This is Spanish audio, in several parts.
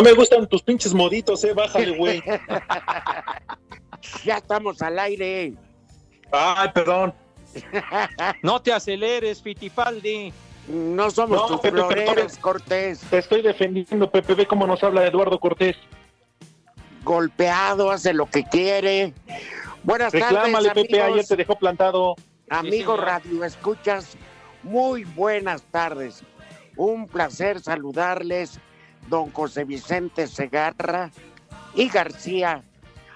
No me gustan tus pinches moditos, eh. Bájale, güey. Ya estamos al aire. Ay, perdón. No te aceleres, Fittipaldi. No somos No, tus Pepe, floreros, perdón. Cortés. Te estoy defendiendo, Pepe. Ve cómo nos habla Eduardo Cortés. Golpeado, hace lo que quiere. Buenas Reclámale, tardes, Pepe. Ayer te dejó plantado. Señor. Radio Escuchas, muy buenas tardes. Un placer saludarles, don José Vicente Segarra y García,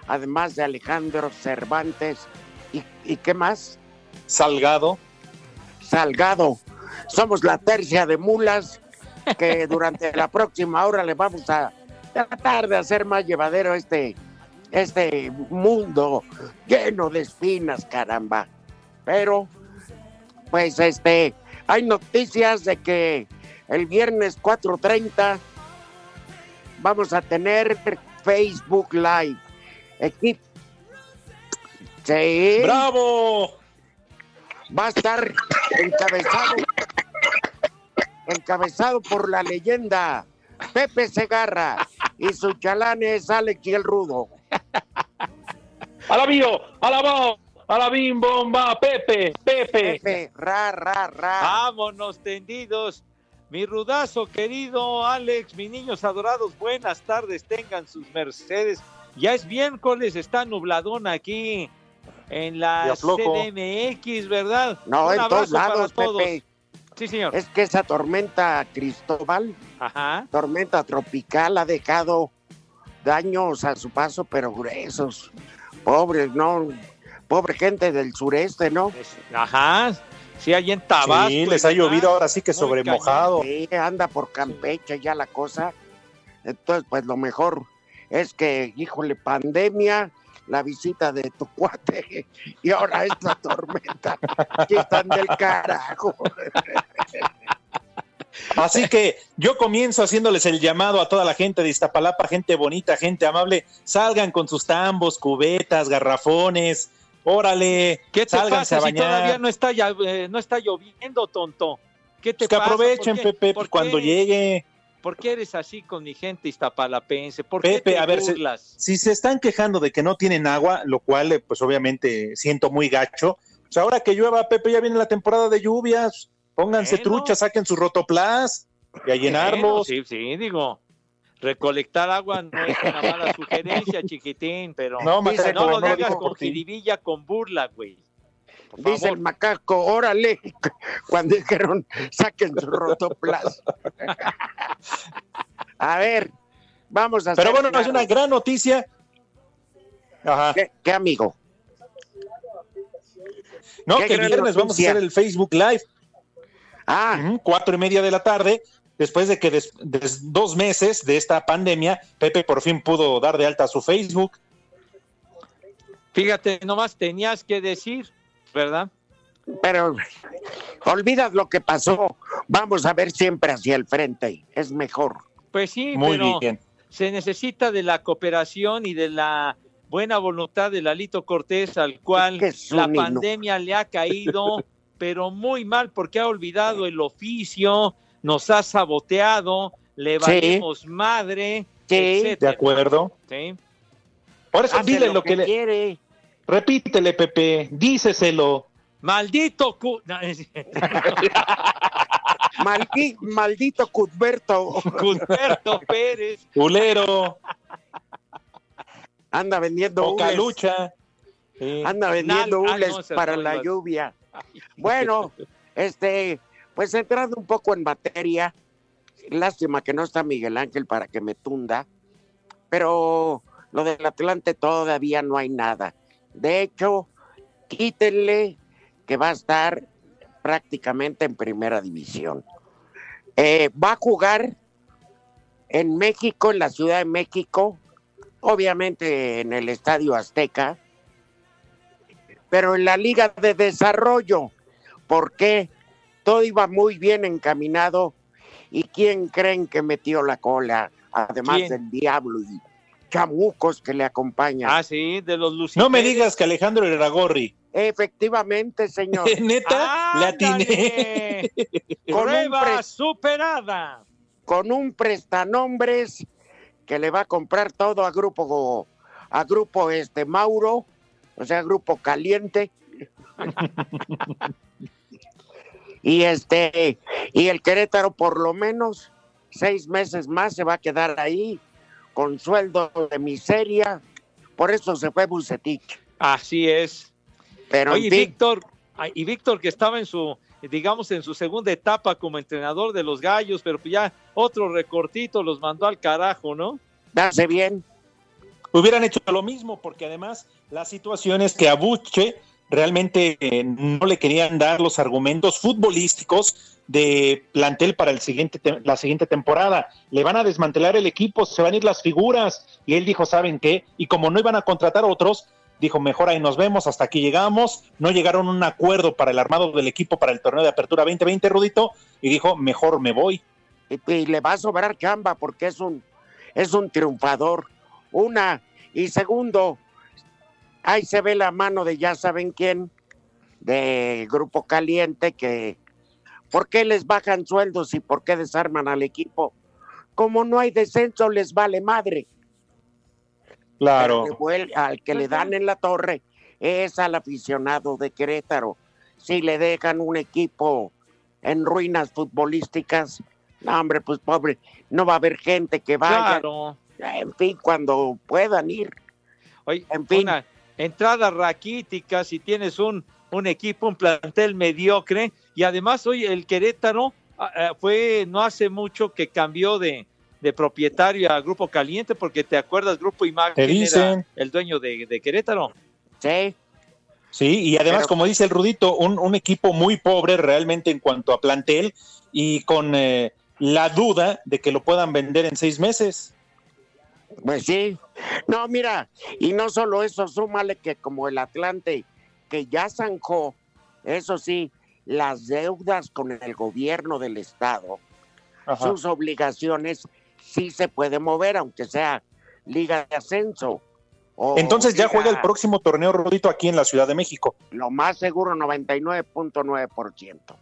además de Alejandro Cervantes. ¿Y, y qué más? Salgado. Salgado. Somos la tercia de mulas que durante la próxima hora le vamos a tratar de hacer más llevadero este, este mundo lleno de espinas, caramba. Pero, pues, este, hay noticias de que el viernes 4.30 vamos a tener Facebook Live. Equip. Sí. ¡Bravo! va a estar encabezado encabezado por la leyenda Pepe Segarra y su chalán es Alex y el Rudo. ¡Alabío! ¡Alabao! ¡Alabim, bomba! ¡Pepe! ¡Pepe! Pepe, ra, ra, ra. Vámonos tendidos. Mi rudazo querido Alex, mis niños adorados, buenas tardes, tengan sus mercedes. Ya es miércoles, está nubladón aquí en la. CDMX, ¿verdad? No, Un en todos lados, todos. Pepe. Sí, señor. Es que esa tormenta Cristóbal, Ajá. tormenta tropical, ha dejado daños a su paso, pero gruesos. Pobres, ¿no? Pobre gente del sureste, ¿no? Ajá. Sí, ahí en Tabasco. Sí, les ha llovido ahora sí que sobre mojado. Sí, anda por Campeche ya la cosa. Entonces, pues lo mejor es que, híjole, pandemia, la visita de tu cuate y ahora esta tormenta. Aquí están del carajo. Así que yo comienzo haciéndoles el llamado a toda la gente de Iztapalapa, gente bonita, gente amable. Salgan con sus tambos, cubetas, garrafones. Órale, ¿Qué te pasa a si todavía no está, ya, eh, no está lloviendo, tonto? ¿Qué te Pues que pasa? aprovechen, ¿Por qué? Pepe, ¿Por cuando qué? llegue. ¿Por qué eres así con mi gente iztapalapense? ¿Por Pepe, qué te a ver, se-? Si se están quejando de que no tienen agua, lo cual, eh, pues obviamente siento muy gacho. Pues ahora que llueva, Pepe, ya viene la temporada de lluvias. Pónganse Bueno. truchas, saquen sus rotoplas y a Bueno, llenarlos. sí, sí, digo. Recolectar agua no es una mala sugerencia, chiquitín, pero No, Dice, Macaco, no lo digas con jiribilla, con burla, güey. Dice el macaco, órale, cuando dijeron saquen su rotoplas. a ver, vamos a Pero bueno, es una gran noticia. Ajá. ¿Qué, qué, amigo? No, Qué que el viernes vamos a hacer el Facebook Live. Ah, cuatro y media de la tarde, después de que des- des- dos meses de esta pandemia, Pepe por fin pudo dar de alta su Facebook. Fíjate, nomás tenías que decir, ¿verdad? pero olvidas lo que pasó. Vamos a ver siempre hacia el frente, es mejor. Pues sí, Muy pero bien. se necesita de la cooperación y de la buena voluntad de Lalito Cortés, al cual es la pandemia le ha caído, pero muy mal porque ha olvidado el oficio, nos ha saboteado, le Sí. valimos madre, Sí. De acuerdo. Sí. Por eso Hace dile lo que, le. quiere. Repítele, Pepe, díceselo. Maldito cu... maldito Cuthberto Cuthberto Pérez. Culero, anda vendiendo poca hules, lucha. Sí. anda vendiendo Nal- ah, hules no, para la lluvia. Bueno, este, pues entrando un poco en materia, lástima que no está Miguel Ángel para que me tunda, pero lo del Atlante todavía no hay nada. De hecho, quítenle que va a estar prácticamente en primera división. Eh, va a jugar en México, en la Ciudad de México, obviamente en el Estadio Azteca, pero en la Liga de Desarrollo, porque todo iba muy bien encaminado y quién creen que metió la cola, además ¿Quién? del diablo y chamucos que le acompañan. Ah, sí, de los Luciferes. No me digas que Alejandro Iragorri. Efectivamente, señor. Neta, le atiné. ¡Ándale! Con un Prueba pre- superada. con un prestanombres que le va a comprar todo a grupo a grupo este Mauro, o sea, grupo caliente. y este y el Querétaro por lo menos seis meses más se va a quedar ahí con sueldo de miseria. Por eso se fue Bucetich. Así es. Pero Oye, en fin, Víctor, y Víctor que estaba en su, digamos, en su segunda etapa como entrenador de los gallos, pero pues ya otro recortito los mandó al carajo, ¿no? hace bien. Hubieran hecho lo mismo, porque además la situación es que a Buche realmente eh, no le querían dar los argumentos futbolísticos de plantel para el siguiente te- la siguiente temporada. Le van a desmantelar el equipo, se van a ir las figuras. Y él dijo, ¿saben qué? Y como no iban a contratar otros, dijo, mejor ahí nos vemos, hasta aquí llegamos. No llegaron a un acuerdo para el armado del equipo para el torneo de apertura 2020, Rudito, y dijo, mejor me voy. y, y le va a sobrar chamba porque es un es un triunfador. Una y segundo, ahí se ve la mano de ya saben quién de Grupo Caliente que ¿por qué les bajan sueldos y por qué desarman al equipo? Como no hay descenso les vale madre. Claro. Al que vuel- al que le dan en la torre es al aficionado de Querétaro. Si le dejan un equipo en ruinas futbolísticas, no, hombre, pues pobre, no va a haber gente que vaya. Claro. En fin, cuando puedan ir. Oye, En fin. una entrada raquítica, si tienes un, un equipo, un plantel mediocre, y además, hoy el Querétaro ah, ah, fue no hace mucho que cambió de, de propietario a Grupo Caliente, porque te acuerdas, Grupo Imagen Te dicen. era el dueño de, de Querétaro. Sí, Sí, y además, Pero- como dice el Rudito, un, un equipo muy pobre realmente en cuanto a plantel y con eh, la duda de que lo puedan vender en seis meses. Pues sí. No, mira, y no solo eso, súmale que como el Atlante, que ya zanjó, eso sí, las deudas con el gobierno del Estado, Ajá. sus obligaciones, sí se puede mover, aunque sea Liga de Ascenso. o Entonces ya Liga- juega el próximo torneo Rudito aquí en la Ciudad de México. Lo más seguro, 99.9%.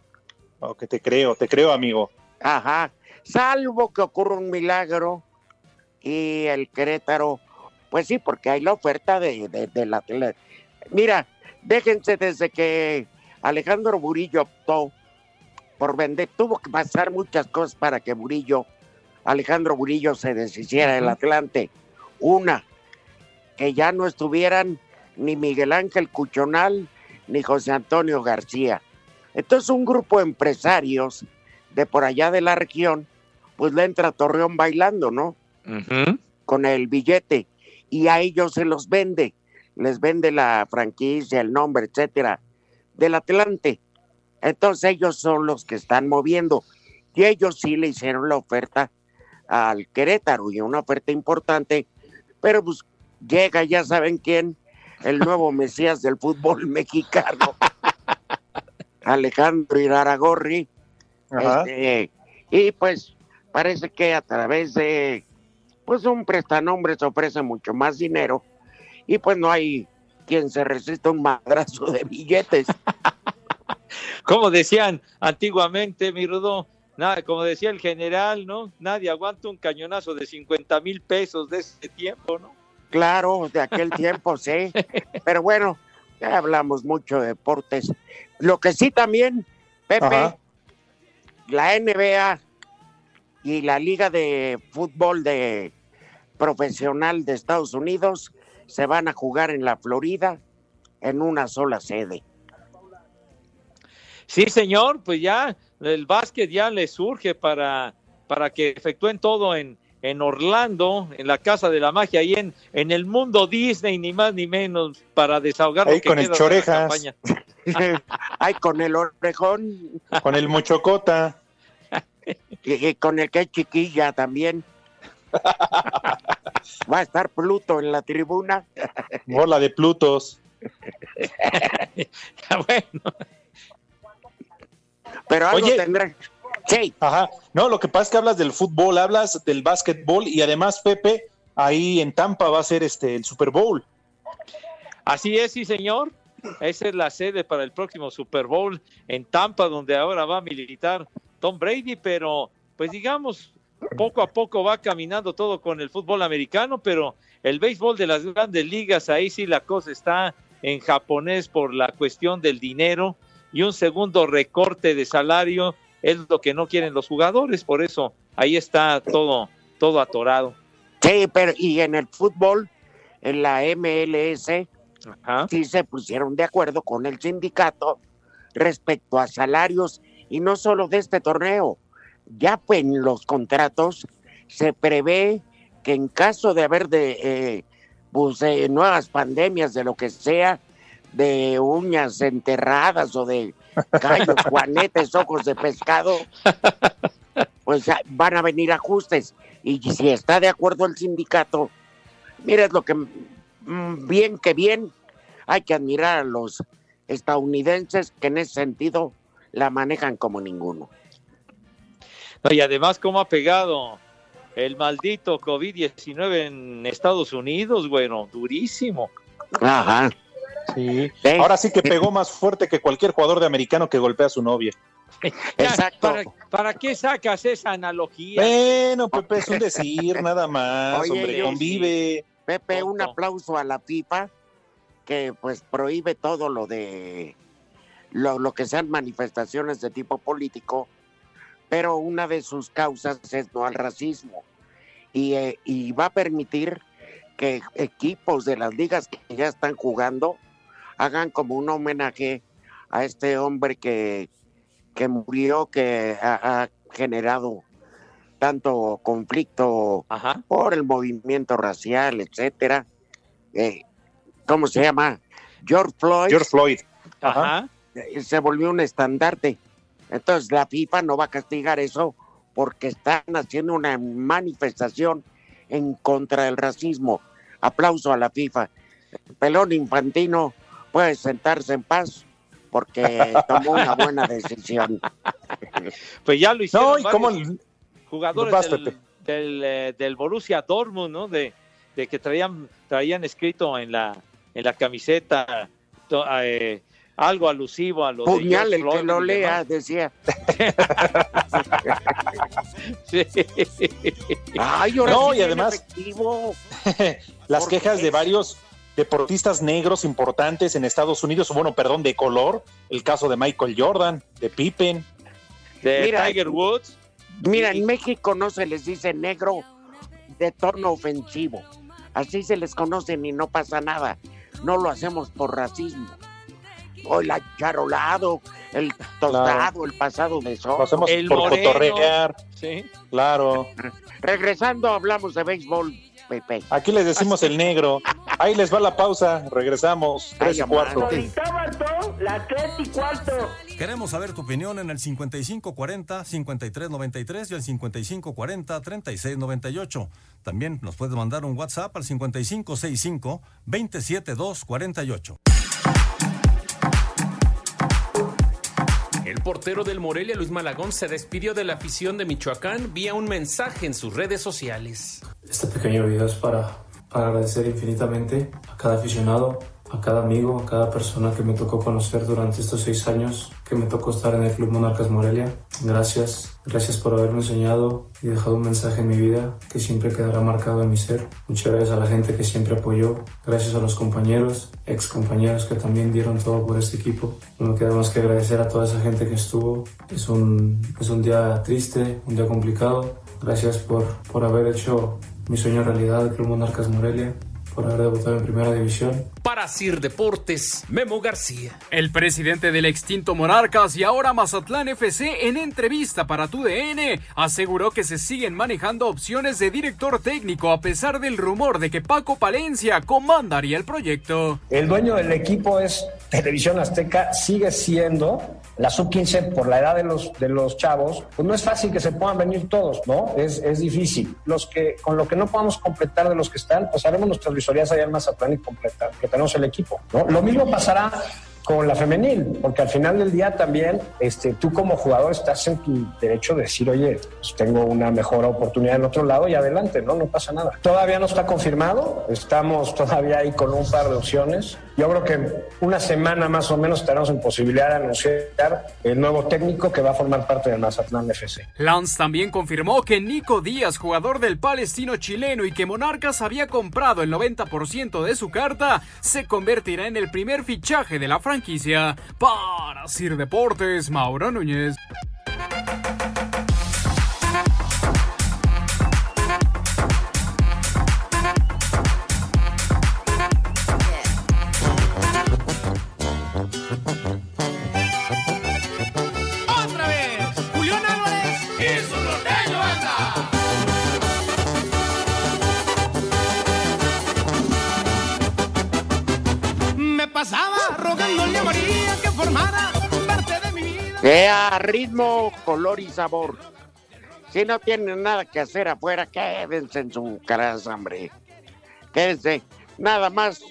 Oh, que te creo, te creo, amigo. Ajá. Salvo que ocurra un milagro y el Querétaro, pues sí, porque hay la oferta de, de, de la. Mira, déjense desde que Alejandro Burillo optó por vender, tuvo que pasar muchas cosas para que Burillo, Alejandro Burillo se deshiciera del Atlante. Una, que ya no estuvieran ni Miguel Ángel Cuchonal ni José Antonio García. Entonces un grupo de empresarios de por allá de la región, pues le entra a Torreón bailando, ¿no? Con el billete y a ellos se los vende, les vende la franquicia, el nombre, etcétera, del Atlante. Entonces ellos son los que están moviendo y ellos sí le hicieron la oferta al Querétaro y una oferta importante, pero pues llega, ya saben quién, el nuevo Mesías del fútbol mexicano, Alejandro Iraragorri, este, y pues parece que a través de pues un prestanombre se ofrece mucho más dinero y pues no hay quien se resista a un madrazo de billetes. Como decían antiguamente, mi Rudo, nada, como decía el general, ¿no? Nadie aguanta un cañonazo de 50 mil pesos de ese tiempo, ¿no? Claro, de aquel tiempo, sí. Pero bueno, ya hablamos mucho de deportes. Lo que sí también, Pepe, Ajá. la NBA y la Liga de Fútbol de Profesional de Estados Unidos se van a jugar en la Florida en una sola sede. Sí, señor, pues ya el básquet ya le surge para, para que efectúen todo en, en Orlando, en la Casa de la Magia, ahí en, en el mundo Disney, ni más ni menos, para desahogar Ahí lo que con el queda de la Chorejas. campaña. Ay, con el orejón, Con el Mochocota. y, y con el que es chiquilla también. Va a estar Pluto en la tribuna. Bola de Plutos. bueno, Pero algo Oye. tendrán. Sí, Ajá. No, lo que pasa es que hablas del fútbol, hablas del básquetbol y además, Pepe, ahí en Tampa va a ser este el Super Bowl. así es, sí, señor. Esa es la sede para el próximo Super Bowl en Tampa, donde ahora va a militar Tom Brady, pero pues digamos, poco a poco va caminando todo con el fútbol americano, pero el béisbol de las grandes ligas, ahí sí la cosa está en japonés por la cuestión del dinero y un segundo recorte de salario es lo que no quieren los jugadores, por eso ahí está todo, todo atorado. sí, pero y en el fútbol, en la MLS, Ajá. sí se pusieron de acuerdo con el sindicato respecto a salarios y no solo de este torneo. Ya pues, en los contratos se prevé que en caso de haber de eh, pues, eh, nuevas pandemias de lo que sea, de uñas enterradas o de callos, juanetes, ojos de pescado, pues van a venir ajustes. Y si está de acuerdo el sindicato, mira, lo que mm, bien que bien, hay que admirar a los estadounidenses que en ese sentido la manejan como ninguno. Y además, ¿cómo ha pegado el maldito COVID-19 en Estados Unidos? Bueno, durísimo. Ajá. Sí. Ahora sí que pegó más fuerte que cualquier jugador de americano que golpea a su novia. Exacto. ¿Para, para qué sacas esa analogía? Bueno, Pepe, es un decir nada más, Oye, hombre, convive. Pepe, un aplauso a la FIFA que pues prohíbe todo lo de lo, lo que sean manifestaciones de tipo político, pero una de sus causas es no al racismo y, eh, y va a permitir que equipos de las ligas que ya están jugando hagan como un homenaje a este hombre que, que murió, que ha- ha generado tanto conflicto Ajá. por el movimiento racial, etcétera. Eh, ¿Cómo se llama? George Floyd George Floyd. Ajá. Eh, se volvió un estandarte. Entonces la FIFA no va a castigar eso porque están haciendo una manifestación en contra del racismo. Aplauso a la FIFA. Pelón Infantino puede sentarse en paz porque tomó una buena decisión. Pues ya lo hicieron No, y cómo jugadores del, eh, del Borussia Dortmund, ¿no? De, de que traían, traían escrito en la, en la camiseta to- eh, algo alusivo a lo Puñal que lo lea, demás. decía. Sí. Ay, ahora No, sí y además- las ¿Por quejas qué? de varios deportistas negros importantes en Estados Unidos, o bueno, perdón, de color, el caso de Michael Jordan, de Pippen. De Mira, Tiger Woods. Mira, en México no se les dice negro de tono ofensivo. Así se les conocen y no pasa nada. No lo hacemos por racismo. O el acharolado, el tostado, el pasado de sol. Lo hacemos El por moreno. cotorrear, Sí. claro. Regresando, hablamos de béisbol, Pepe. Aquí les decimos el negro. Ahí les va la pausa. Regresamos. Tres y Ay, cuarto. tres y cuarto. Queremos saber tu opinión en el 5540-5393 y el 5540-3698. También nos puedes mandar un WhatsApp al 5565-27248. El portero del Morelia, Luis Malagón, se despidió de la afición de Michoacán vía un mensaje en sus redes sociales. Este pequeño video es para, para agradecer infinitamente a cada aficionado, a cada amigo, a cada persona que me tocó conocer durante estos seis años que me tocó estar en el Club Monarcas Morelia. Gracias, gracias por haberme enseñado y dejado un mensaje en mi vida que siempre quedará marcado en mi ser. Muchas gracias a la gente que siempre apoyó, gracias a los compañeros, ex compañeros que también dieron todo por este equipo. No me queda más que agradecer a toda esa gente que estuvo. Es un, es un día triste, un día complicado. Gracias por, por haber hecho mi sueño realidad del Club Monarcas Morelia, por haber debutado en Primera División. Para Sir Deportes, Memo García. El presidente del extinto Monarcas y ahora Mazatlán FC en entrevista para TUDN aseguró que se siguen manejando opciones de director técnico a pesar del rumor de que Paco Palencia comandaría el proyecto. El dueño del equipo es Televisión Azteca, sigue siendo la sub-15 por la edad de los, de los chavos. Pues no es fácil que se puedan venir todos, ¿no? Es, es difícil. Los que, con lo que no podamos completar de los que están, pues haremos nuestras visorías allá en Mazatlán y completar, tenemos el equipo, ¿no? Lo mismo pasará con la femenil, porque al final del día también este, tú como jugador estás en tu derecho de decir, oye, pues tengo una mejor oportunidad en otro lado y adelante, ¿no? No pasa nada. Todavía no está confirmado, estamos todavía ahí con un par de opciones. Yo creo que una semana más o menos estaremos en posibilidad de anunciar el nuevo técnico que va a formar parte del Mazatlán FC. Lance también confirmó que Nico Díaz, jugador del palestino chileno y que Monarcas había comprado el 90% de su carta, se convertirá en el primer fichaje de la franquicia. Para Sir Deportes, Mauro Núñez. Sea ritmo, color y sabor. Si no tienen nada que hacer afuera, quédense en su casa, hombre. Quédense. Nada más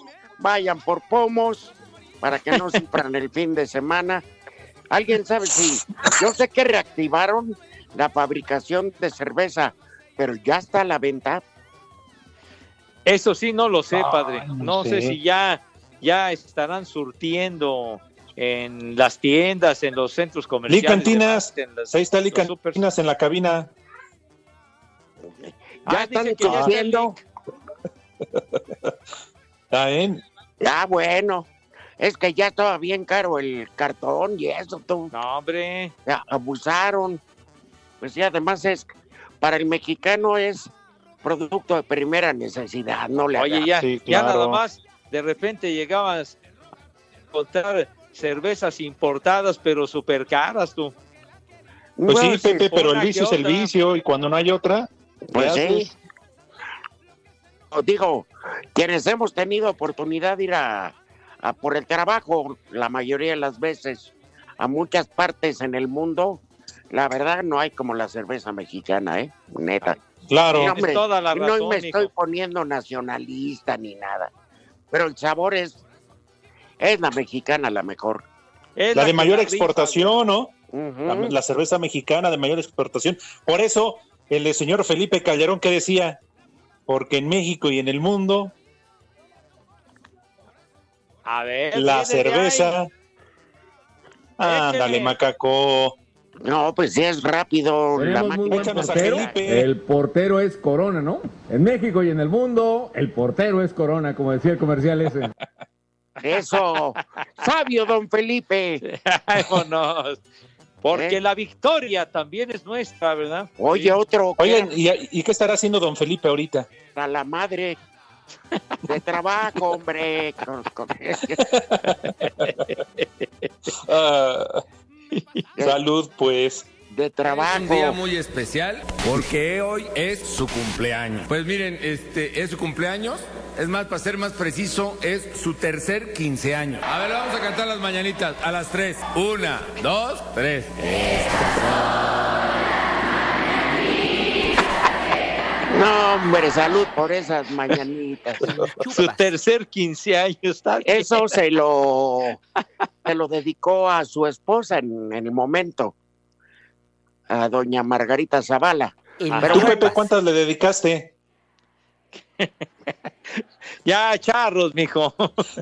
vayan por pomos para que no sufran el fin de semana. ¿Alguien sabe si? Yo sé que reactivaron la fabricación de cerveza, pero ya está a la venta. Eso sí, no lo sé, Ay, padre. no No sé sé. si ya, ya estarán surtiendo en las tiendas, en los centros comerciales. Licantinas. en las- Ahí está. Licantinas en la cabina. Ya Ah, están que ya está. Ah, bueno. Es que ya estaba bien caro el cartón y eso, tú. No, hombre. Ya, abusaron. Pues y además es, para el mexicano es producto de primera necesidad, no le Oye, ya, Sí, ya nada más, de repente llegabas a encontrar cervezas importadas, pero súper caras, tú. Pues sí, Pepe, pero el vicio es que el otra. vicio y cuando no hay otra, Pues ¿qué sí. Os Digo, quienes hemos tenido oportunidad de ir a, a por el trabajo, la mayoría de las veces, a muchas partes en el mundo, la verdad no hay como la cerveza mexicana, ¿eh? Neta. Claro. No, hombre, toda la y no me estoy poniendo nacionalista ni nada, pero el sabor es, es la mexicana la mejor. Es La de mayor la rifa, exportación, ¿no? La, la cerveza mexicana de mayor exportación. Por eso, el señor Felipe Calderón que decía, porque en México y en el mundo, A ver, la cerveza. Ándale, macaco. No, pues sí es rápido. La portero. El portero es Corona, ¿no? En México y en el mundo, el portero es Corona, como decía el comercial ese. Eso, sabio don Felipe. Vámonos. Porque ¿Eh? la victoria también es nuestra, ¿verdad? Oye, otro Oigan, ¿y, ¿y qué estará haciendo don Felipe ahorita? a la madre. De trabajo, hombre. Ah, salud, pues. De trabajo. Es un día muy especial porque hoy es su cumpleaños. Pues miren, este es su cumpleaños. Es más, para ser más preciso, es su tercer 15 años. A ver, vamos a cantar las mañanitas a las tres. Una, dos, tres. No, hombre, salud por esas mañanitas. Su tercer 15 años. Está bien. Eso se lo, se lo dedicó a su esposa en, en el momento, a doña Margarita Zavala. Pero ¿Tú, Pepe, cuántas le dedicaste? Ya, charros, mijo.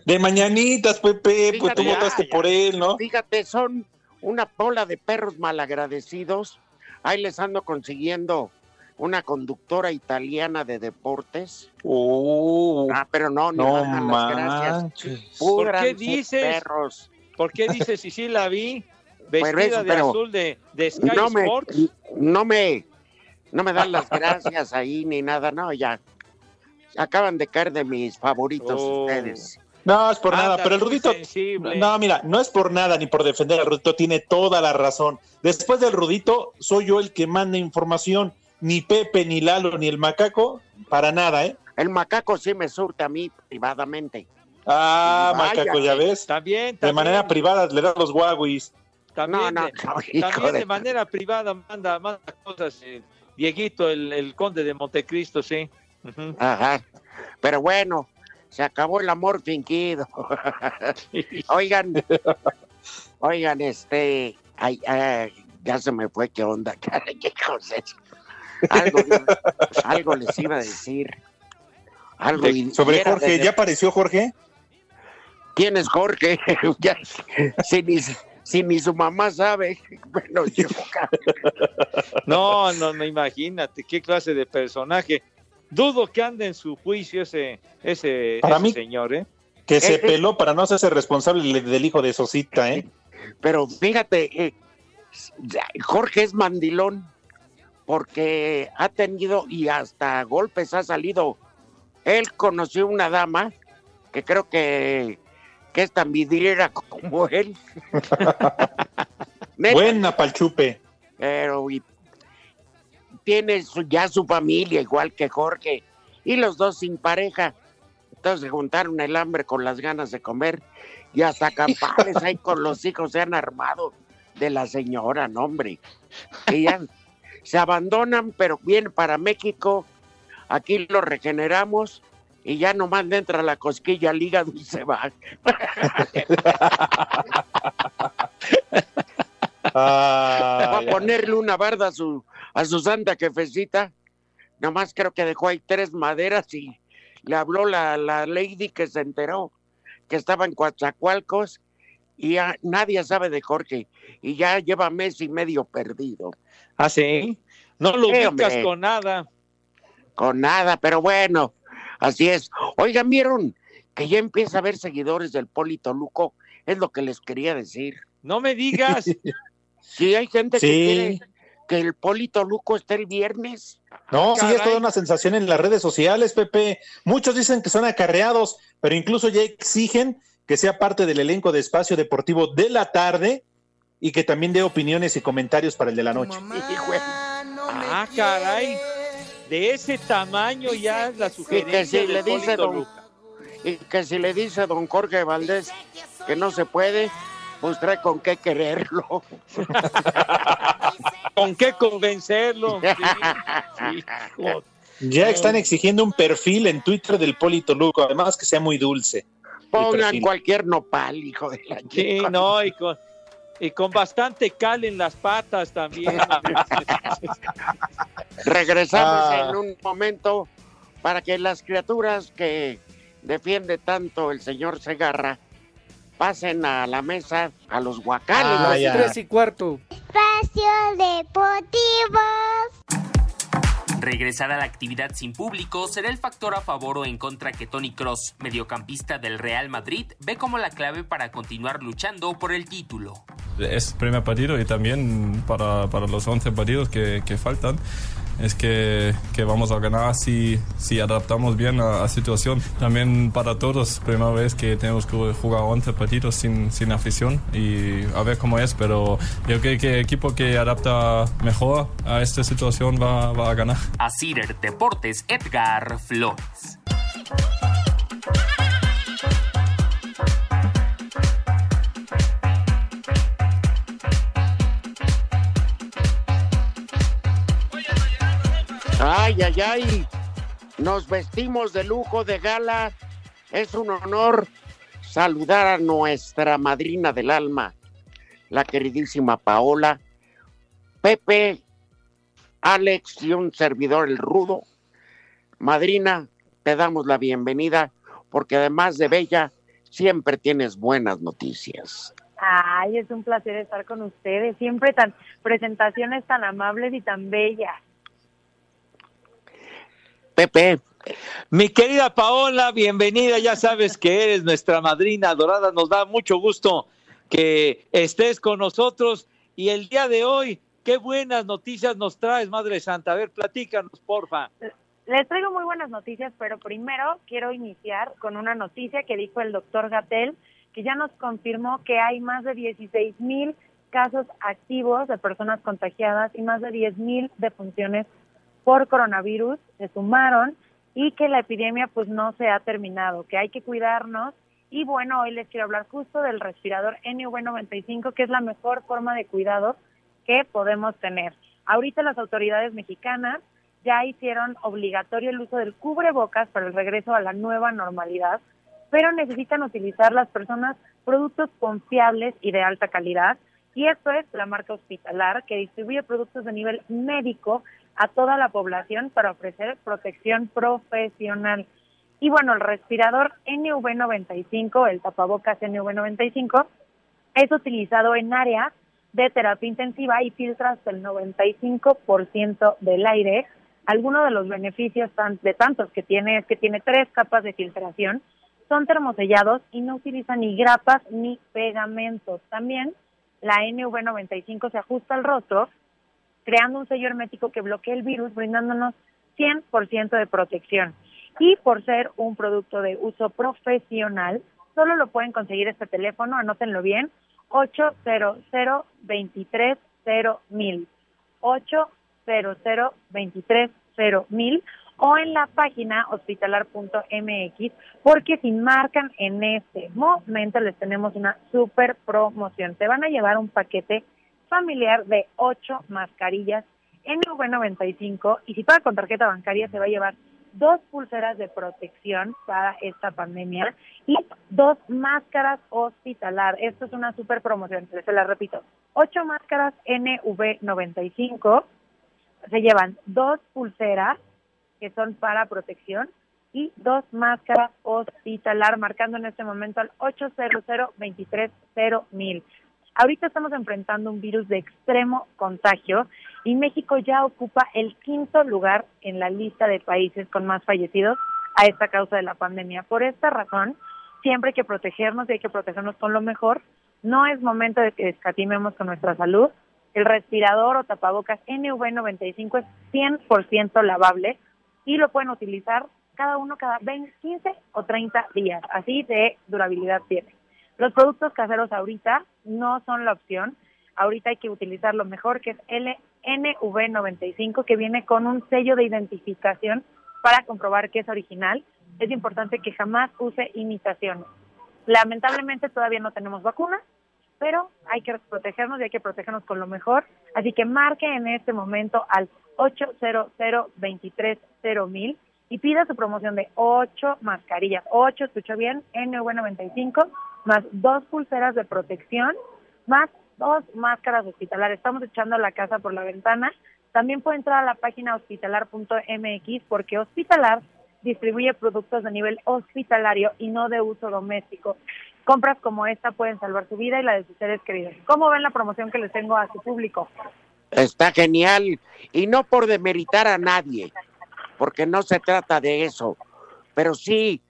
De mañanitas, Pepe, pues tú votaste ya, por él, ¿no? Fíjate, son una bola de perros malagradecidos. Ahí les ando consiguiendo una conductora italiana de deportes. ah, pero no, no, no dan las gracias. ¿Por qué dices? perros? ¿Por qué dices si sí la vi? Vestida eso, de pero azul de, de Sky no me, Sports. no me, no me dan las gracias ahí ni nada, no, ya. Acaban de caer de mis favoritos Oh. ustedes. No, es por Anda, nada, pero el Rudito. sensible. No, mira, no es por nada ni por defender al Rudito, tiene toda la razón. Después del Rudito, soy yo el que manda información. Ni Pepe, ni Lalo, ni el macaco, para nada, ¿eh? El macaco sí me surte a mí privadamente. Ah, Vaya. macaco, ya ves. También, De manera privada le da los guaguis. También, No, no, de, no, hijo también de- de manera privada manda, manda cosas. eh, Dieguito, el, el conde de Montecristo, sí. Ajá. Pero bueno, se acabó el amor fingido. oigan, oigan, este, ay, ay, ya se me fue, ¿qué onda? Caray, qué cosa es? Algo, algo les iba a decir. Algo De- sobre Jorge, de- ¿ya apareció Jorge? ¿Quién es Jorge? Ya, si, ni, si ni su mamá sabe. Bueno, yo. No, no, no, imagínate qué clase de personaje. Dudo que ande en su juicio ese, ese, Para ese mí- señor, ¿eh? Que se Eh, eh. peló para no hacerse responsable del hijo de Sosita, ¿eh? Pero fíjate, eh, Jorge es mandilón porque ha tenido y hasta golpes ha salido. Él conoció una dama que creo que, que es tan vidriera como él. Buena palchupe. pero y tiene su- ya su familia igual que Jorge y los dos sin pareja. Entonces se juntaron el hambre con las ganas de comer y hasta campales ahí con los hijos se han armado de la señora, no hombre. Y ya se abandonan, pero vienen para México, aquí lo regeneramos y ya nomás le entra la cosquilla al hígado y se va. Va a ponerle una barda a su, a su santa jefecita. Nomás creo que dejó ahí tres maderas y le habló la, la lady que se enteró que estaba en Coatzacoalcos y ya nadie sabe de Jorge y ya lleva mes y medio perdido. Ah, sí. No lo Sí, ubicas hombre. con nada. Con nada, pero bueno, así es. Oigan, ¿vieron que ya empieza a haber seguidores del Polito Luco? Es lo que les quería decir. No me digas. Sí, hay gente Sí. que quiere que el Polito Luco esté el viernes. No, sí, es Caray. toda una sensación en las redes sociales, Pepe. Muchos dicen que son acarreados, pero incluso ya exigen que sea parte del elenco de espacio deportivo de la tarde y que también dé opiniones y comentarios para el de la noche. Ah, caray. De ese tamaño ya es la Y que sugerencia si le dice don, Luca. y que si le dice don Jorge Valdés que no se puede, pues trae con qué quererlo. ¿Con qué convencerlo? Sí, sí, hijo. Ya están exigiendo un perfil en Twitter del Polito Luco, además que sea muy dulce. Pongan cualquier nopal, hijo de la Sí, chica. no, y con, y con bastante cal en las patas también. Regresamos Ah. en un momento para que las criaturas que defiende tanto el señor Segarra pasen a la mesa a los guacales. Ah, los ya. tres y cuarto. Espacio Deportivo. Regresar a la actividad sin público será el factor a favor o en contra que Tony Cross, mediocampista del Real Madrid, ve como la clave para continuar luchando por el título. Es primer partido y también para, para los 11 partidos que, que faltan. Es que, que vamos a ganar si, si adaptamos bien a la situación. También para todos, primera vez que tenemos que jugar 11 partidos sin, sin afición y a ver cómo es, pero yo creo que el equipo que adapta mejor a esta situación va, va a ganar. A Cider Deportes, Edgar Flores. Ay, ay. Nos vestimos de lujo, de gala. Es un honor saludar a nuestra madrina del alma, la queridísima Paola, Pepe, Alex y un servidor el rudo. Madrina, te damos la bienvenida porque además de bella, siempre tienes buenas noticias. Ay, es un placer estar con ustedes. Siempre tan presentaciones tan amables y tan bellas. Pepe. Mi querida Paola, bienvenida. Ya sabes que eres nuestra madrina adorada. Nos da mucho gusto que estés con nosotros. Y el día de hoy, qué buenas noticias nos traes, Madre Santa. A ver, platícanos, porfa. Les traigo muy buenas noticias, pero primero quiero iniciar con una noticia que dijo el doctor Gatel, que ya nos confirmó que hay más de 16 mil casos activos de personas contagiadas y más de 10 mil defunciones por coronavirus se sumaron y que la epidemia pues no se ha terminado, que hay que cuidarnos y bueno, hoy les quiero hablar justo del respirador NV95, que es la mejor forma de cuidado que podemos tener. Ahorita las autoridades mexicanas ya hicieron obligatorio el uso del cubrebocas para el regreso a la nueva normalidad, pero necesitan utilizar las personas productos confiables y de alta calidad. Y esto es la marca hospitalar que distribuye productos de nivel médico a toda la población para ofrecer protección profesional. Y bueno, el respirador NV95, el tapabocas NV95, es utilizado en áreas de terapia intensiva y filtra hasta el 95% del aire. Algunos de los beneficios de tantos que tiene es que tiene tres capas de filtración, son termosellados y no utiliza ni grapas ni pegamentos. También la NV95 se ajusta al rostro creando un sello hermético que bloquee el virus, brindándonos 100% de protección. Y por ser un producto de uso profesional, solo lo pueden conseguir este teléfono, anótenlo bien, 800 23 mil 800 23 mil o en la página hospitalar.mx, porque si marcan en este momento les tenemos una super promoción. Te van a llevar un paquete familiar de 8 mascarillas NV95 y si paga con tarjeta bancaria se va a llevar dos pulseras de protección para esta pandemia y dos máscaras hospitalar. Esto es una super promoción, se la repito. Ocho máscaras NV95 se llevan dos pulseras que son para protección y dos máscaras hospitalar, marcando en este momento al 800 mil. Ahorita estamos enfrentando un virus de extremo contagio y México ya ocupa el quinto lugar en la lista de países con más fallecidos a esta causa de la pandemia. Por esta razón, siempre hay que protegernos y hay que protegernos con lo mejor. No es momento de que escatimemos con nuestra salud. El respirador o tapabocas NV95 es 100% lavable y lo pueden utilizar cada uno cada 20, 15 o 30 días. Así de durabilidad tiene. Los productos caseros ahorita no son la opción. Ahorita hay que utilizar lo mejor que es el NV95 que viene con un sello de identificación para comprobar que es original. Es importante que jamás use imitaciones. Lamentablemente todavía no tenemos vacunas, pero hay que protegernos y hay que protegernos con lo mejor. Así que marque en este momento al 800 mil y pida su promoción de 8 mascarillas. 8, escucho bien, NV95, más dos pulseras de protección, más dos máscaras hospitalarias. Estamos echando la casa por la ventana. También puede entrar a la página hospitalar.mx porque Hospitalar distribuye productos de nivel hospitalario y no de uso doméstico. Compras como esta pueden salvar su vida y la de sus seres queridos. ¿Cómo ven la promoción que les tengo a su público? Está genial. Y no por demeritar a nadie, porque no se trata de eso. Pero sí,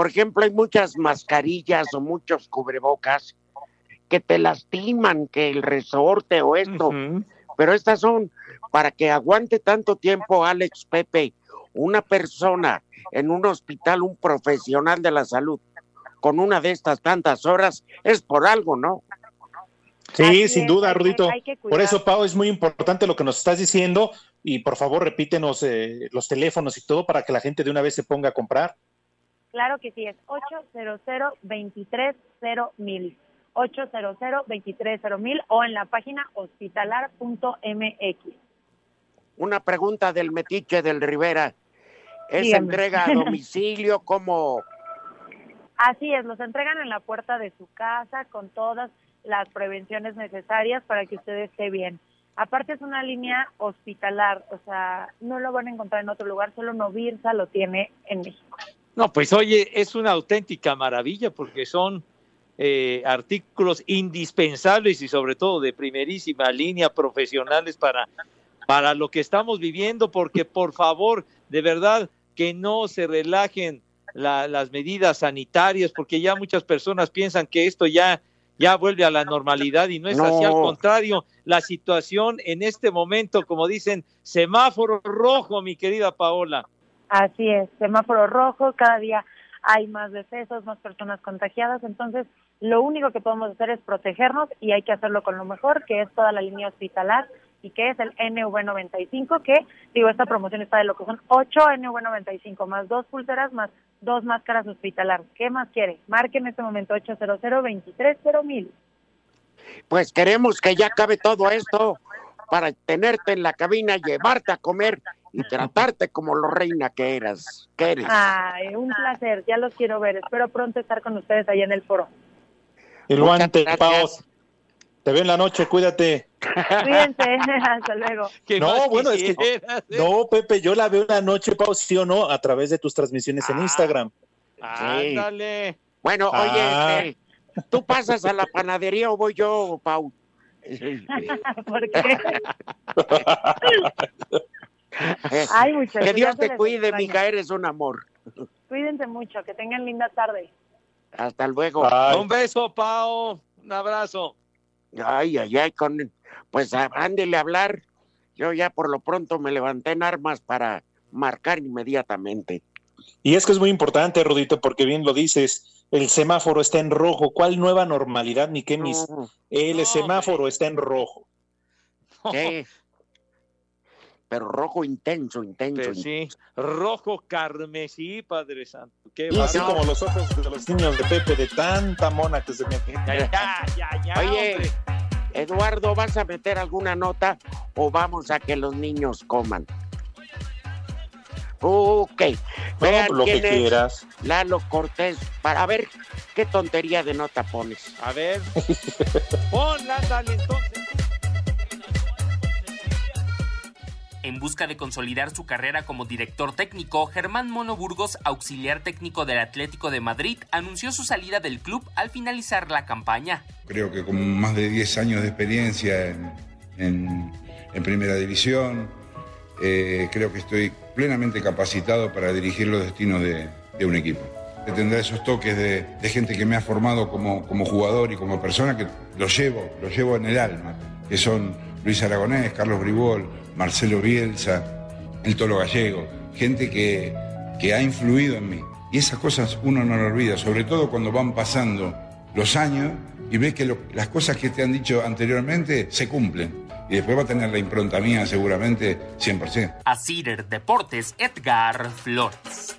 por ejemplo, hay muchas mascarillas o muchos cubrebocas que te lastiman, que el resorte o esto. Pero estas son para que aguante tanto tiempo, Alex Pepe, una persona en un hospital, un profesional de la salud, con una de estas tantas horas, es por algo, ¿no? Sí, Así sin es, duda, Rudito. Por eso, Pau, es muy importante lo que nos estás diciendo y por favor repítenos eh, los teléfonos y todo para que la gente de una vez se ponga a comprar. Claro que sí, es 800 230 800 230 o en la página hospitalar.mx. Una pregunta del metiche del Rivera. ¿Es Dígame. entrega a domicilio? ¿Cómo? Así es, los entregan en la puerta de su casa con todas las prevenciones necesarias para que usted esté bien. Aparte es una línea hospitalar, o sea, no lo van a encontrar en otro lugar, solo Novirsa lo tiene en México. No, pues oye, es una auténtica maravilla porque son eh, artículos indispensables y sobre todo de primerísima línea profesionales para, para lo que estamos viviendo, porque por favor, de verdad, que no se relajen la- las medidas sanitarias, porque ya muchas personas piensan que esto ya, ya vuelve a la normalidad y no es así, al contrario, la situación en este momento, como dicen, semáforo rojo, mi querida Paola. Así es, semáforo rojo, cada día hay más decesos, más personas contagiadas, entonces lo único que podemos hacer es protegernos y hay que hacerlo con lo mejor, que es toda la línea hospitalar y que es el NV95, que digo, esta promoción está de lo que son 8 NV95 más dos pulseras más dos máscaras hospitalar. ¿Qué más quiere? Marque en este momento 800 23 mil. Pues queremos que ya acabe todo esto para tenerte en la cabina, llevarte a comer y tratarte como lo reina que eras. Que eres. Ay, un placer, ya los quiero ver. Espero pronto estar con ustedes allá en el foro. El guante. Pau. Te veo en la noche, cuídate. Cuídense, hasta luego. No, bueno, es que no, Pepe, yo la veo en la noche, Pau, sí o no, a través de tus transmisiones en Instagram. Ándale. Bueno, Ah. oye, este, ¿tú pasas a la panadería o voy yo, Pau? ¿Por qué? Ay, muchachos, que Dios te cuide, mija, eres un amor. Cuídense mucho, que tengan linda tarde. Hasta luego. Un beso, Pao. Un abrazo. Ay, ay, ay, con, pues ándele a hablar. Yo ya por lo pronto me levanté en armas para marcar inmediatamente. Y es que es muy importante, Rudito, porque bien lo dices, el semáforo está en rojo. ¿Cuál nueva normalidad, ni qué mis? El semáforo está en rojo. Sí. Pero rojo intenso, intenso. Pues sí, rojo carmesí, Padre Santo. Qué Así como los ojos de los niños de Pepe, de tanta mona que se me Ya, ya, ya, ya, Oye, hombre. Eduardo, ¿vas a meter alguna nota o vamos a que los niños coman? Ok. Vean lo que es quieras. Lalo Cortés. Para ver qué tontería de nota pones. A ver. Ponla, entonces. En busca de consolidar su carrera como director técnico, Germán Mono Burgos, auxiliar técnico del Atlético de Madrid, anunció su salida del club al finalizar la campaña. Creo que con más de 10 años de experiencia en, primera división, eh, creo que estoy plenamente capacitado para dirigir los destinos de, de un equipo. Tendrá esos toques de, gente que me ha formado como, como jugador y como persona que los llevo, los llevo en el alma, que son Luis Aragonés, Carlos Bribol, Marcelo Bielsa, el Tolo Gallego, gente que, que ha influido en mí. Y esas cosas uno no lo olvida, sobre todo cuando van pasando los años y ves que las cosas que te han dicho anteriormente se cumplen. Y después va a tener la impronta mía seguramente 100%. A Cider Deportes, Edgar Flores.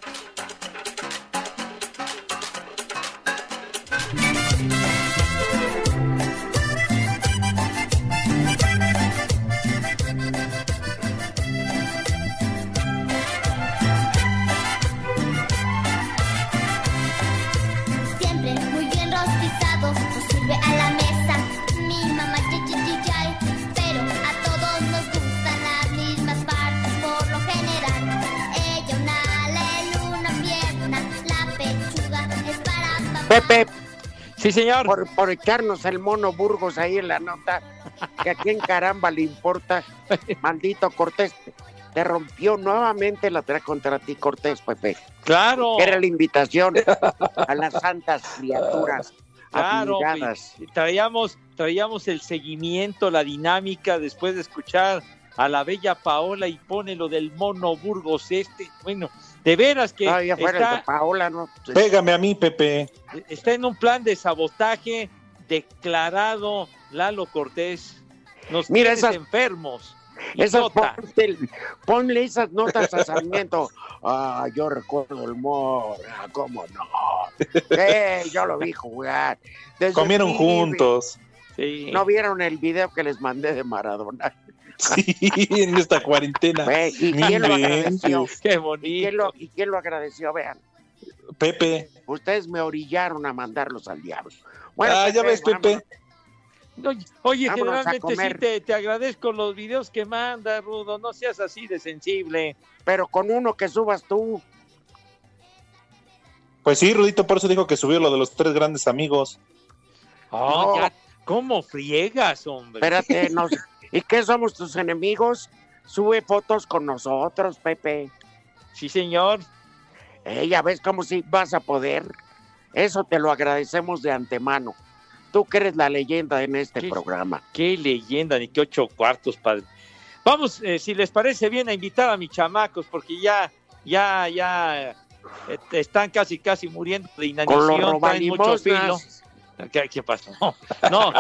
Pepe. Sí, señor. Por, por echarnos el mono Burgos ahí en la nota, que a quién caramba le importa, maldito Cortés. Te rompió nuevamente la trae contra ti, Cortés, Pepe. Claro. Era la invitación a las santas criaturas Claro, traíamos, traíamos el seguimiento, la dinámica, después de escuchar a la bella Paola y pone lo del mono Burgos este. Bueno, de veras que Ay, afuera está, de Paola, ¿no? Pégame a mí, Pepe. está en un plan de sabotaje declarado Lalo Cortés. Nos Mira tienes esas- enfermos. Esas, ponte- ponle esas notas a Sarmiento. Ah, yo recuerdo el Mora, ¿cómo no? Eh, yo lo vi jugar. Desde Comieron juntos. Sí. ¿No vieron el video que les mandé de Maradona? Sí, en esta cuarentena. Ve, ¿Y No quién lo inventes. agradeció? Qué ¿Y bonito. quién lo, y quién lo agradeció? Vean, Pepe. ustedes me orillaron a mandarlos al diablo. Bueno, ah, ya Pepe, ves, Pepe. Oye, oye, Vámonos a generalmente sí te, te agradezco los videos que manda, Rudo. No seas así de sensible. Pero con uno que subas tú. Pues sí, Rudito, por eso dijo que subió lo de los tres grandes amigos. Oh, No. ya, ¿Cómo friegas, hombre? Espérate, nos- ¿y qué somos tus enemigos? Sube fotos con nosotros, Pepe. Sí, señor. Ya ves cómo si vas a poder. Eso te lo agradecemos de antemano. Tú que eres la leyenda en este programa. Qué leyenda, ni qué ocho cuartos, padre. Vamos, eh, si les parece bien, a invitar a mis chamacos, porque ya, ya, ya eh, están casi, casi muriendo de Con los inanición, filo. robalimosnas. ¿Qué, qué pasó? No, no.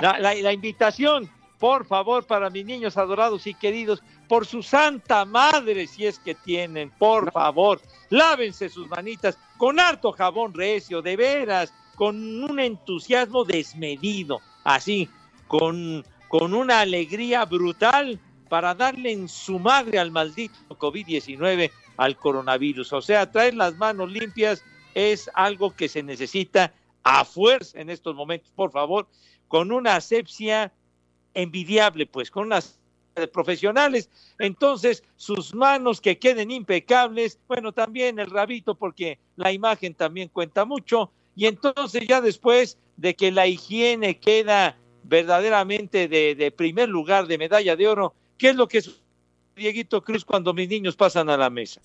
La, la- la invitación, por favor, para mis niños adorados y queridos, por su santa madre, si es que tienen, por favor, lávense sus manitas con harto jabón recio, de veras, con un entusiasmo desmedido, así, con, con una alegría brutal para darle en su madre al maldito COVID-19, al coronavirus. O sea, traer las manos limpias es algo que se necesita a fuerza en estos momentos, por favor, con una asepsia envidiable, pues, con unas profesionales. Entonces, sus manos que queden impecables, bueno, también el rabito, porque la imagen también cuenta mucho. Y entonces ya después de que la higiene queda verdaderamente de, de primer lugar, de medalla de oro, ¿qué es lo que sucede, Dieguito Cruz cuando mis niños pasan a la mesa?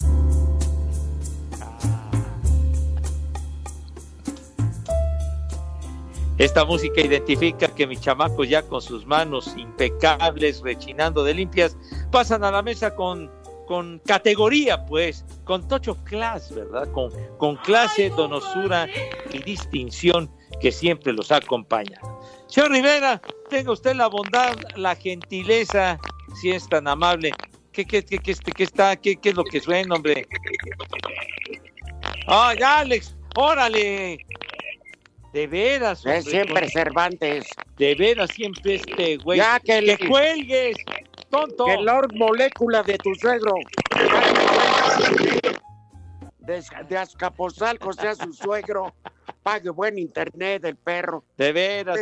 Esta música identifica que mis chamacos ya con sus manos impecables, rechinando de limpias, pasan a la mesa con, con categoría, pues, con tocho class, ¿verdad? Con, con clase, donosura y distinción que siempre los acompaña. Señor Rivera, tenga usted la bondad, la gentileza, si es tan amable. ¿Qué, qué, qué, qué, qué está, qué, qué es lo que suena, hombre? ¡Ay, Alex! ¡Órale! De veras, Es hombre, siempre con- Cervantes. de veras, siempre este güey. Ya que que, el- cuelgues, tonto. Que Lord Molécula de tu suegro. De, de Azcapotzalco sea su suegro. Pague buen internet el perro. De veras,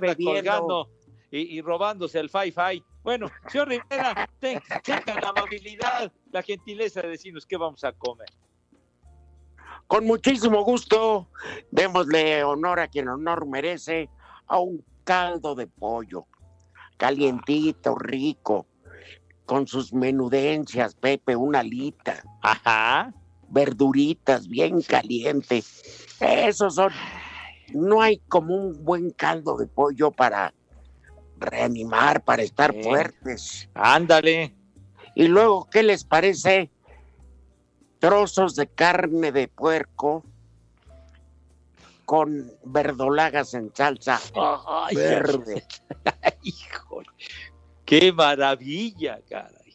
bebiendo. colgando y, y robándose el fi-fi. Bueno, señor Rivera, ten- tenga la amabilidad, la gentileza de decirnos qué vamos a comer. Con muchísimo gusto, démosle honor a quien honor merece a un caldo de pollo, calientito, rico, con sus menudencias, Pepe, una alita. Ajá. Verduritas bien calientes. Esos son. No hay como un buen caldo de pollo para reanimar, para estar Sí. fuertes. Ándale. Y luego, ¿qué les parece? Trozos de carne de puerco con verdolagas en salsa Ay, verde. Híjole, qué maravilla, caray.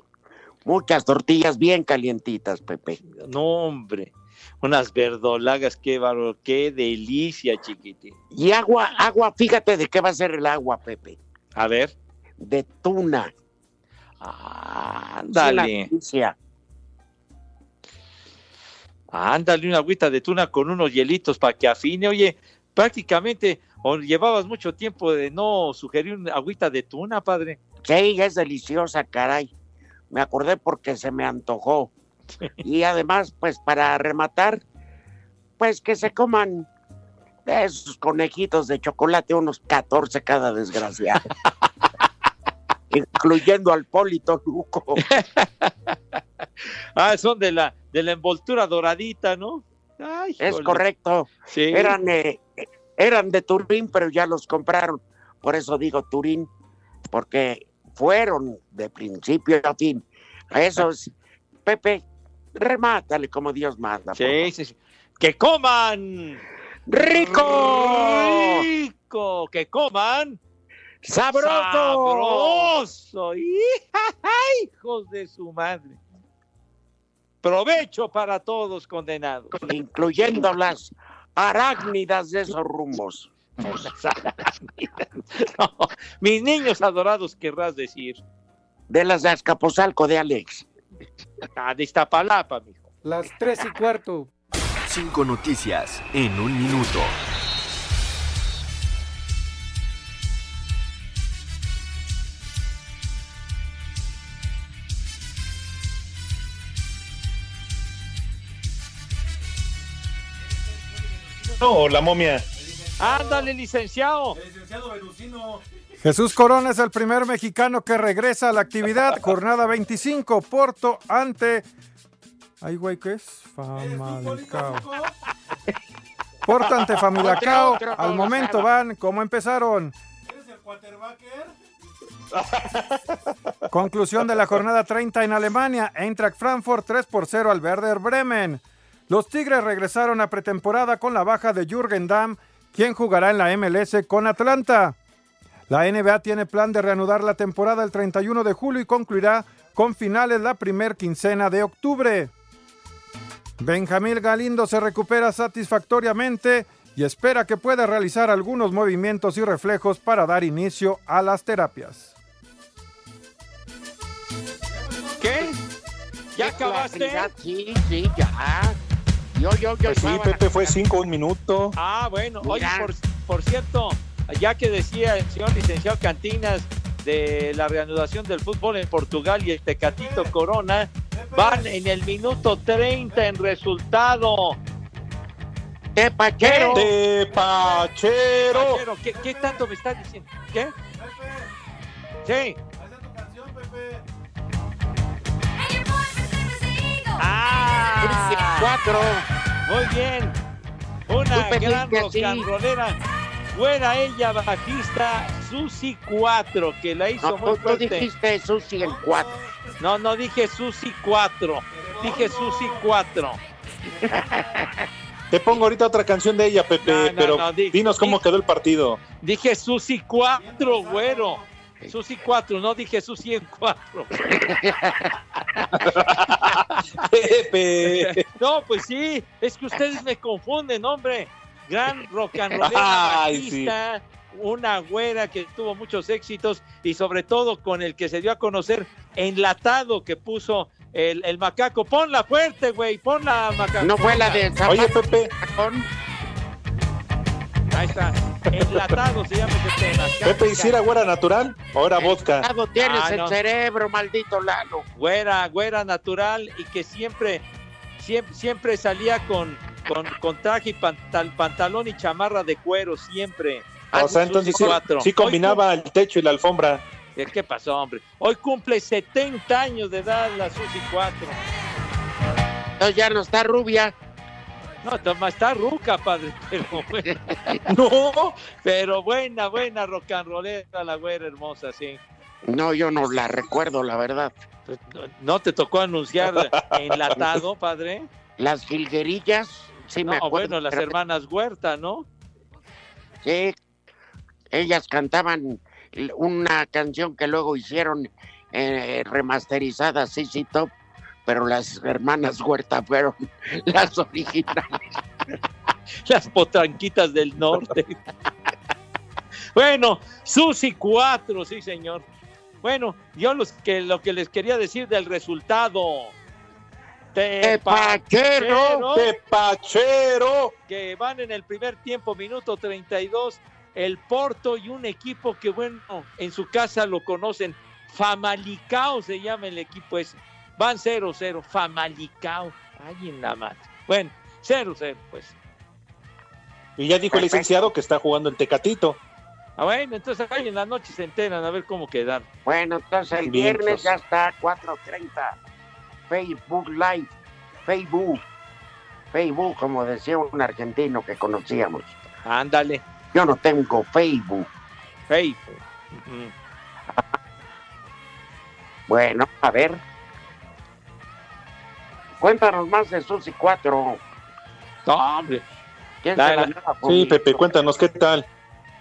Muchas tortillas bien calientitas, Pepe. No, hombre, unas verdolagas, qué bárbaro, qué delicia, chiquitín. Y agua, agua, fíjate de qué va a ser el agua, Pepe. A ver. De tuna. Una delicia. Ándale, una agüita de tuna con unos hielitos para que afine. Oye, prácticamente o llevabas mucho tiempo de no sugerir una agüita de tuna, padre. Sí, es deliciosa, caray. Me acordé porque se me antojó. Y además, pues para rematar, pues que se coman esos conejitos de chocolate, unos 14 cada desgraciado. Incluyendo al Polito Luco. Ah, son de la, de la envoltura doradita, ¿no? Ay, Es correcto. Sí. Eran, eh, eran de Turín, pero ya los compraron por eso digo Turín, porque fueron de principio a fin. A esos, Pepe, remátale como Dios manda. Sí, sí, sí. ¡Que coman! ¡Rico! ¡Rico! ¡Que coman! ¡Sabroso! ¡Sabroso! ¡Hijos de su madre! Provecho para todos condenados. incluyendo las arácnidas de esos rumbos. No, mis niños adorados querrás decir. De las de Azcapotzalco de Alex. Ah, de Iztapalapa, mijo. Las tres y cuarto. Cinco noticias en un minuto. No, la momia. Ándale, licenciado. Jesús Corona es el primer mexicano que regresa a la actividad. Jornada 25, Porto ante. Ay, güey, ¿qué es? Famalicao. Porto ante otro, Al momento van como empezaron. Conclusión de la jornada 30 en Alemania. Eintracht Frankfurt 3 por 0 al Werder Bremen. Los Tigres regresaron a pretemporada con la baja de Jürgen Damm, quien jugará en la MLS con Atlanta. La NBA tiene plan de reanudar la temporada el 31 de julio y concluirá con finales la primer quincena de octubre. Benjamín Galindo se recupera satisfactoriamente y espera que pueda realizar algunos movimientos y reflejos para dar inicio a las terapias. ¿Qué? ¿Ya acabaste? Sí, sí, ya. Yo, yo, yo. Pues sí, Pepe fue cinco, un minuto. Ah, bueno. Oye, por, por cierto, ya que decía el señor licenciado Cantinas de la reanudación del fútbol en Portugal y el Tecatito Corona, van en el minuto 30 en resultado. ¡Qué pachero! De Pachero. Pachero, ¿qué, qué tanto me estás diciendo? ¿Qué? Sí. Ah, Cuatro. Muy bien. Una Tú gran rocanrolera. Fuera ella bajista Susi 4, que la hizo No, muy tú, tú fuerte. dijiste Susi el cuatro. No, no dije Susi 4. Dije Susi 4. Te pongo ahorita otra canción de ella, Pepe, No, no, pero no, di- dinos cómo di- quedó el partido. Dije Susi 4, güero. Susi 4, no dije Susi en 4. Pepe. No, pues sí, es que ustedes me confunden, hombre. Gran rock and rollera Ay, sí. bajista, una güera que tuvo muchos éxitos y sobre todo con el que se dio a conocer enlatado que puso el, el macaco. Ponla fuerte, güey, ponla macaco. No fue la de Oye, Pepe, Ahí está. Enlatado se llama ese tema. Pepe, ¿hiciera güera natural o era vodka? Lado tienes Ah, el no. cerebro, maldito Lalo. güera, güera natural y que siempre, siempre, siempre salía con, con, con traje y pantal- pantalón y chamarra de cuero, siempre. O sea, entonces sí, sí combinaba el techo y la alfombra. cum- ¿Qué pasó, hombre? Hoy cumple 70 años de edad la Susi 4. Entonces ya no está rubia. No, toma, está ruca, padre, pero bueno. No. Pero buena, buena rock and rollera, la güera hermosa, sí. No, yo no la recuerdo, la verdad. Pues, no- ¿No te tocó anunciar enlatado, padre? Las jilguerillas, sí me No, acuerdo. bueno, las hermanas Huerta, ¿no? Sí, ellas cantaban una canción que luego hicieron eh, remasterizada, sí, sí, top, pero las hermanas Huerta fueron las originales. las potranquitas del norte. bueno, Susi 4, sí, señor. Bueno, yo los que, lo que les quería decir del resultado. Tepachero. Tepachero. Que van en el primer tiempo, minuto 32. El Porto y un equipo que, bueno, en su casa lo conocen. Famalicao se llama el equipo ese. Van 0-0. Famalicao. Ay, en la madre. Bueno, 0-0, pues. Y ya dijo el licenciado que está jugando el Tecatito. Ah, bueno, entonces ahí en la noche se enteran a ver cómo quedan. Bueno, entonces el Bien, viernes ya está 4.30. Facebook Live. Facebook. Facebook, como decía un argentino que conocíamos. Ándale. Yo no tengo Facebook. Hey. Bueno, a ver. Cuéntanos más de Susi 4. No, hombre. ¿Quién La- se la lleva Sí? Pepe, cuéntanos qué tal.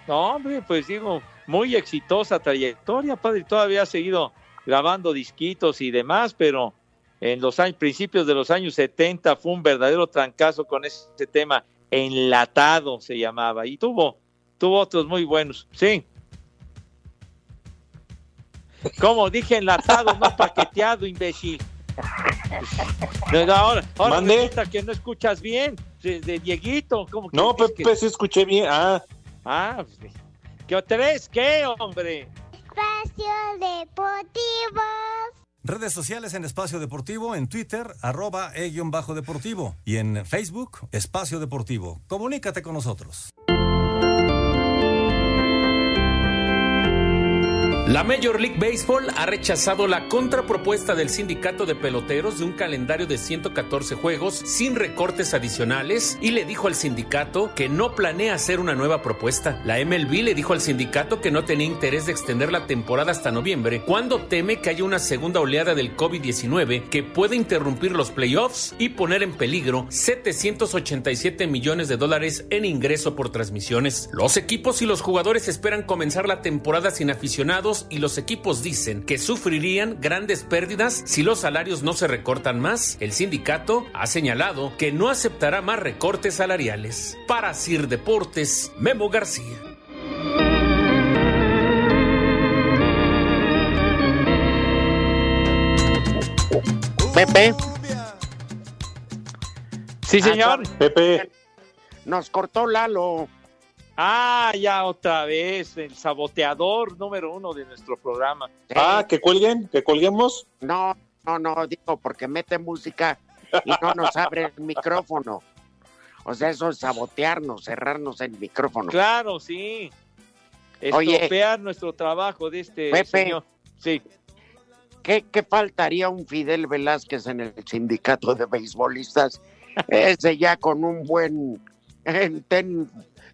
No, hombre, pues digo, muy exitosa trayectoria, padre. Todavía ha seguido grabando disquitos y demás, pero en los años, principios de los años 70 fue un verdadero trancazo con ese tema enlatado se llamaba y tuvo tuvo otros muy buenos, sí. Como dije enlatado, no paqueteado, imbécil. No, Ahora, ahora Mande. resulta que no escuchas bien, de, de Dieguito, ¿cómo que No, Pepe, que- sí escuché bien. Ah, Ah, pues, ¿qué tres? ¿Qué, hombre? Espacio Deportivo. Redes sociales en Espacio Deportivo, en Twitter, arroba e-bajo deportivo y en Facebook, Espacio Deportivo. Comunícate con nosotros. La Major League Baseball ha rechazado la contrapropuesta del sindicato de peloteros de un calendario de 114 juegos sin recortes adicionales y le dijo al sindicato que no planea hacer una nueva propuesta. La MLB le dijo al sindicato que no tenía interés de extender la temporada hasta noviembre cuando teme que haya una segunda oleada del COVID-19 que puede interrumpir los playoffs y poner en peligro 787 millones de dólares en ingreso por transmisiones. Los equipos y los jugadores esperan comenzar la temporada sin aficionados y los equipos dicen que sufrirían grandes pérdidas si los salarios no se recortan más. El sindicato ha señalado que no aceptará más recortes salariales. Para Sir Deportes, Memo García. Pepe. Sí, señor. Pepe. Nos cortó Lalo. Ah, ya otra vez, el saboteador número uno de nuestro programa. Ah, que cuelguen, que colguemos. No, no, no, digo, porque mete música y no nos abre el micrófono. O sea, eso es sabotearnos, cerrarnos el micrófono. Claro, sí. Oye. Estropear nuestro trabajo de este Pepe. señor. Sí. ¿Qué, qué faltaría un Fidel Velázquez en el sindicato de beisbolistas? Ese ya con un buen eh, ten,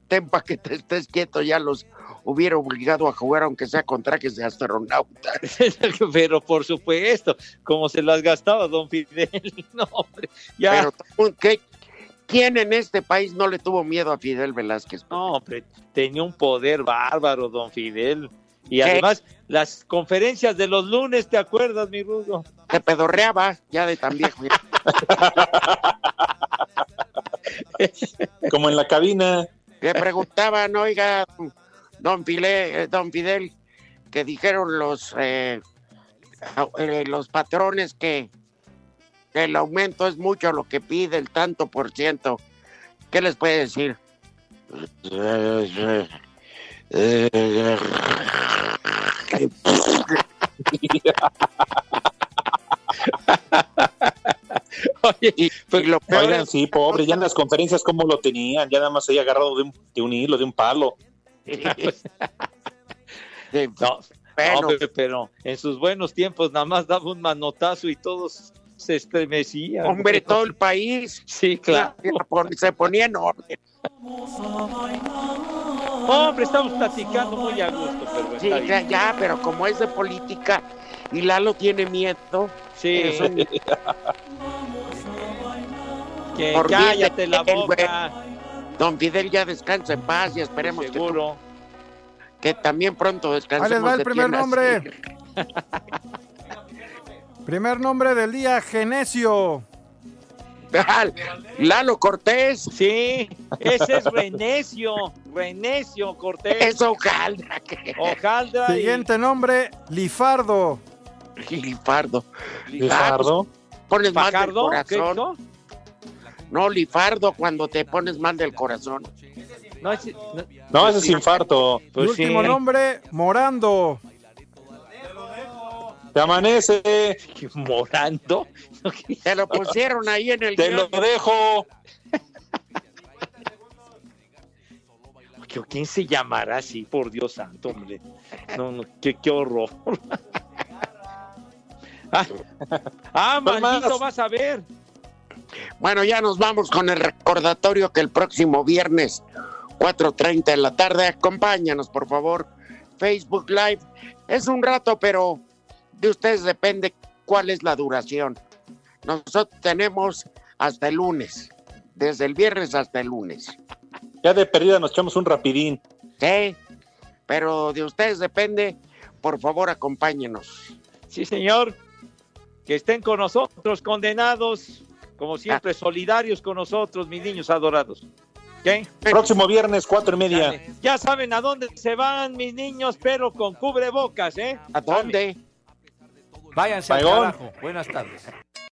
ten pa' que te estés quieto, ya los hubiera obligado a jugar aunque sea con trajes de astronauta. Pero por supuesto, como se las gastaba don Fidel. No, hombre, ya. Pero todo- ¿qué- ¿quién en este país no le tuvo miedo a Fidel Velázquez? No, hombre, tenía un poder bárbaro, don Fidel. Y ¿Qué? además, las conferencias de los lunes, ¿te acuerdas, mi Rudo? Te pedorreaba ya de tan viejo. Como en la cabina. Le preguntaban, oiga, don, File- eh, don Fidel, que dijeron los, eh, eh, los patrones que el aumento es mucho lo que pide, el tanto por ciento. ¿Qué les puede decir? Oye, y lo peor Oigan, es- sí, pobre, ya en las conferencias cómo lo tenían, ya nada más ahí agarrado de un, de un hilo, de un palo. Sí, No, bueno, no, pero en sus buenos tiempos nada más daba un manotazo y todos se estremecían. hombre, todo el país Sí, claro. se ponía en orden. Hombre, estamos platicando muy a gusto, pero Sí, ya, ya, pero como es de política y Lalo tiene miedo, Sí, es un- que de cállate la boca, don Fidel ya descansa en paz y esperemos que, seguro. que también pronto Ahí descansemos. les va el primer nombre. Primer nombre del día, Genesio. Lalo Cortés. Sí, ese es Renecio, Renecio Cortés. Es hojaldra. que- Hojaldra y- Siguiente nombre, Lifardo. Lifardo. Lifardo. Pones mal del Fajardo, ¿qué corazón. No, Lifardo cuando te pones mal del corazón. No, ese- no, No, ese es infarto. Pues último sí. nombre, Morando. Te amanece, Morando. Te lo pusieron ahí en el te lo dejo. ¿Qué- ¿Quién se llamará así? Por Dios santo, hombre. No, no, qué, qué horror. Ah, ah, Pues maldito, más. vas a ver. Bueno, ya nos vamos con el recordatorio que el próximo viernes, 4.30 de la tarde, acompáñanos, por favor. Facebook Live. Es un rato, pero de ustedes depende cuál es la duración. Nosotros tenemos hasta el lunes, desde el viernes hasta el lunes. Ya de perdida nos echamos un rapidín. Sí, pero de ustedes depende. Por favor, acompáñenos. Sí, señor. Que estén con nosotros, condenados, como siempre, solidarios con nosotros, mis niños adorados. ¿Ok? Próximo viernes, cuatro y media. Ya saben a dónde se van, mis niños, pero con cubrebocas, ¿eh? ¿A dónde? Váyanse al. Buenas tardes.